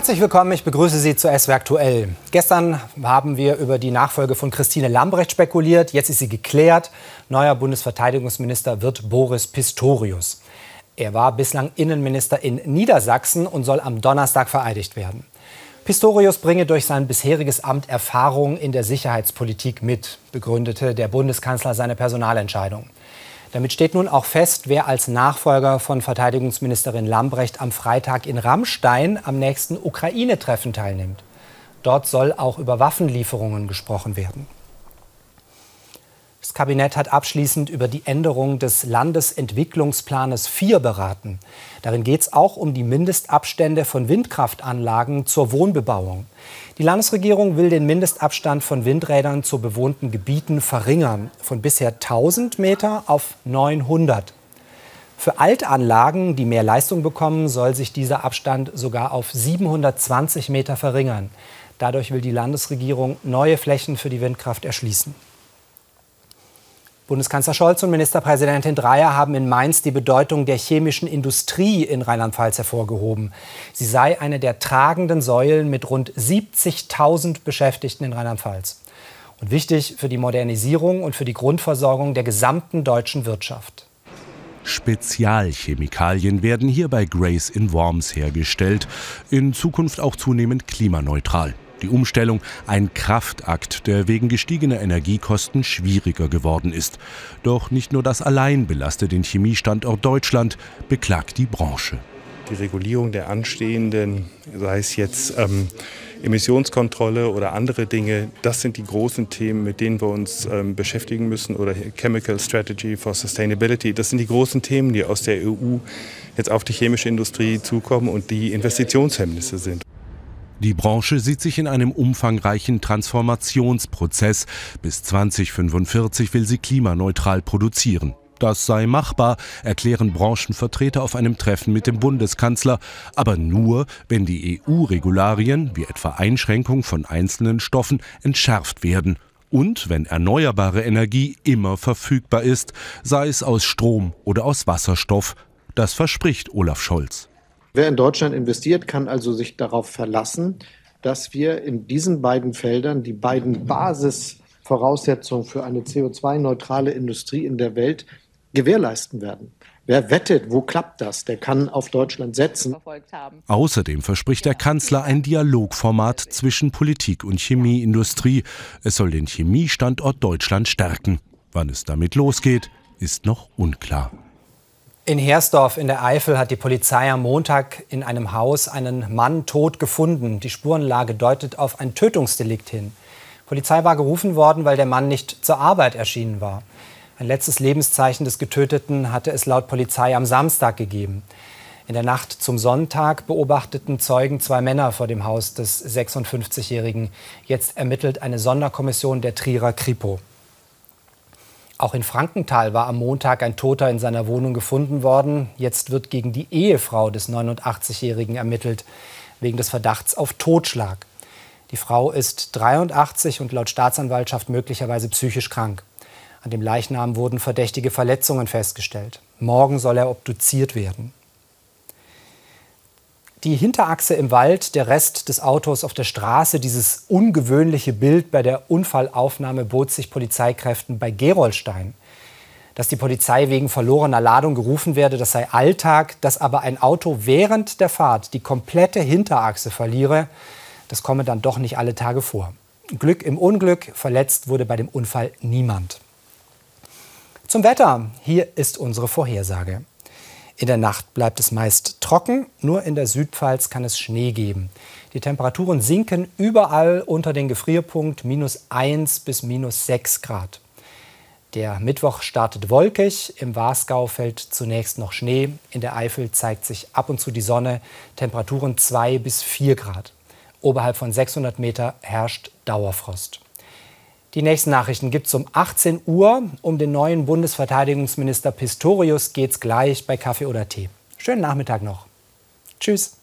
Herzlich willkommen, ich begrüße Sie zu SW Aktuell. Gestern haben wir über die Nachfolge von Christine Lambrecht spekuliert. Jetzt ist sie geklärt. Neuer Bundesverteidigungsminister wird Boris Pistorius. Er war bislang Innenminister in Niedersachsen und soll am Donnerstag vereidigt werden. Pistorius bringe durch sein bisheriges Amt Erfahrung in der Sicherheitspolitik mit, begründete der Bundeskanzler seine Personalentscheidung. Damit steht nun auch fest, wer als Nachfolger von Verteidigungsministerin Lambrecht am Freitag in Rammstein am nächsten Ukraine-Treffen teilnimmt. Dort soll auch über Waffenlieferungen gesprochen werden. Das Kabinett hat abschließend über die Änderung des Landesentwicklungsplanes 4 beraten. Darin geht es auch um die Mindestabstände von Windkraftanlagen zur Wohnbebauung. Die Landesregierung will den Mindestabstand von Windrädern zu bewohnten Gebieten verringern, von bisher 1000 Meter auf 900. Für Altanlagen, die mehr Leistung bekommen, soll sich dieser Abstand sogar auf 720 Meter verringern. Dadurch will die Landesregierung neue Flächen für die Windkraft erschließen. Bundeskanzler Scholz und Ministerpräsidentin Dreyer haben in Mainz die Bedeutung der chemischen Industrie in Rheinland-Pfalz hervorgehoben. Sie sei eine der tragenden Säulen mit rund 70.000 Beschäftigten in Rheinland-Pfalz. Und wichtig für die Modernisierung und für die Grundversorgung der gesamten deutschen Wirtschaft. Spezialchemikalien werden hier bei Grace in Worms hergestellt, in Zukunft auch zunehmend klimaneutral. Die Umstellung ein Kraftakt, der wegen gestiegener Energiekosten schwieriger geworden ist. Doch nicht nur das allein belastet den Chemiestandort Deutschland, beklagt die Branche. Die Regulierung der anstehenden, sei es jetzt ähm, Emissionskontrolle oder andere Dinge, das sind die großen Themen, mit denen wir uns ähm, beschäftigen müssen. Oder Chemical Strategy for Sustainability. Das sind die großen Themen, die aus der EU jetzt auf die chemische Industrie zukommen und die Investitionshemmnisse sind. Die Branche sieht sich in einem umfangreichen Transformationsprozess. Bis 2045 will sie klimaneutral produzieren. Das sei machbar, erklären Branchenvertreter auf einem Treffen mit dem Bundeskanzler, aber nur, wenn die EU-Regularien, wie etwa Einschränkung von einzelnen Stoffen, entschärft werden und wenn erneuerbare Energie immer verfügbar ist, sei es aus Strom oder aus Wasserstoff. Das verspricht Olaf Scholz. Wer in Deutschland investiert, kann also sich darauf verlassen, dass wir in diesen beiden Feldern die beiden Basisvoraussetzungen für eine CO2-neutrale Industrie in der Welt gewährleisten werden. Wer wettet, wo klappt das, der kann auf Deutschland setzen. Außerdem verspricht der Kanzler ein Dialogformat zwischen Politik und Chemieindustrie. Es soll den Chemiestandort Deutschland stärken. Wann es damit losgeht, ist noch unklar. In Hersdorf in der Eifel hat die Polizei am Montag in einem Haus einen Mann tot gefunden. Die Spurenlage deutet auf ein Tötungsdelikt hin. Die Polizei war gerufen worden, weil der Mann nicht zur Arbeit erschienen war. Ein letztes Lebenszeichen des Getöteten hatte es laut Polizei am Samstag gegeben. In der Nacht zum Sonntag beobachteten Zeugen zwei Männer vor dem Haus des 56-Jährigen. Jetzt ermittelt eine Sonderkommission der Trierer Kripo. Auch in Frankenthal war am Montag ein Toter in seiner Wohnung gefunden worden. Jetzt wird gegen die Ehefrau des 89-Jährigen ermittelt, wegen des Verdachts auf Totschlag. Die Frau ist 83 und laut Staatsanwaltschaft möglicherweise psychisch krank. An dem Leichnam wurden verdächtige Verletzungen festgestellt. Morgen soll er obduziert werden. Die Hinterachse im Wald, der Rest des Autos auf der Straße, dieses ungewöhnliche Bild bei der Unfallaufnahme bot sich Polizeikräften bei Gerolstein. Dass die Polizei wegen verlorener Ladung gerufen werde, das sei Alltag, dass aber ein Auto während der Fahrt die komplette Hinterachse verliere, das komme dann doch nicht alle Tage vor. Glück im Unglück, verletzt wurde bei dem Unfall niemand. Zum Wetter, hier ist unsere Vorhersage. In der Nacht bleibt es meist trocken, nur in der Südpfalz kann es Schnee geben. Die Temperaturen sinken überall unter den Gefrierpunkt minus 1 bis minus 6 Grad. Der Mittwoch startet wolkig, im Wasgau fällt zunächst noch Schnee, in der Eifel zeigt sich ab und zu die Sonne, Temperaturen 2 bis 4 Grad. Oberhalb von 600 Meter herrscht Dauerfrost. Die nächsten Nachrichten gibt es um 18 Uhr. Um den neuen Bundesverteidigungsminister Pistorius geht es gleich bei Kaffee oder Tee. Schönen Nachmittag noch. Tschüss.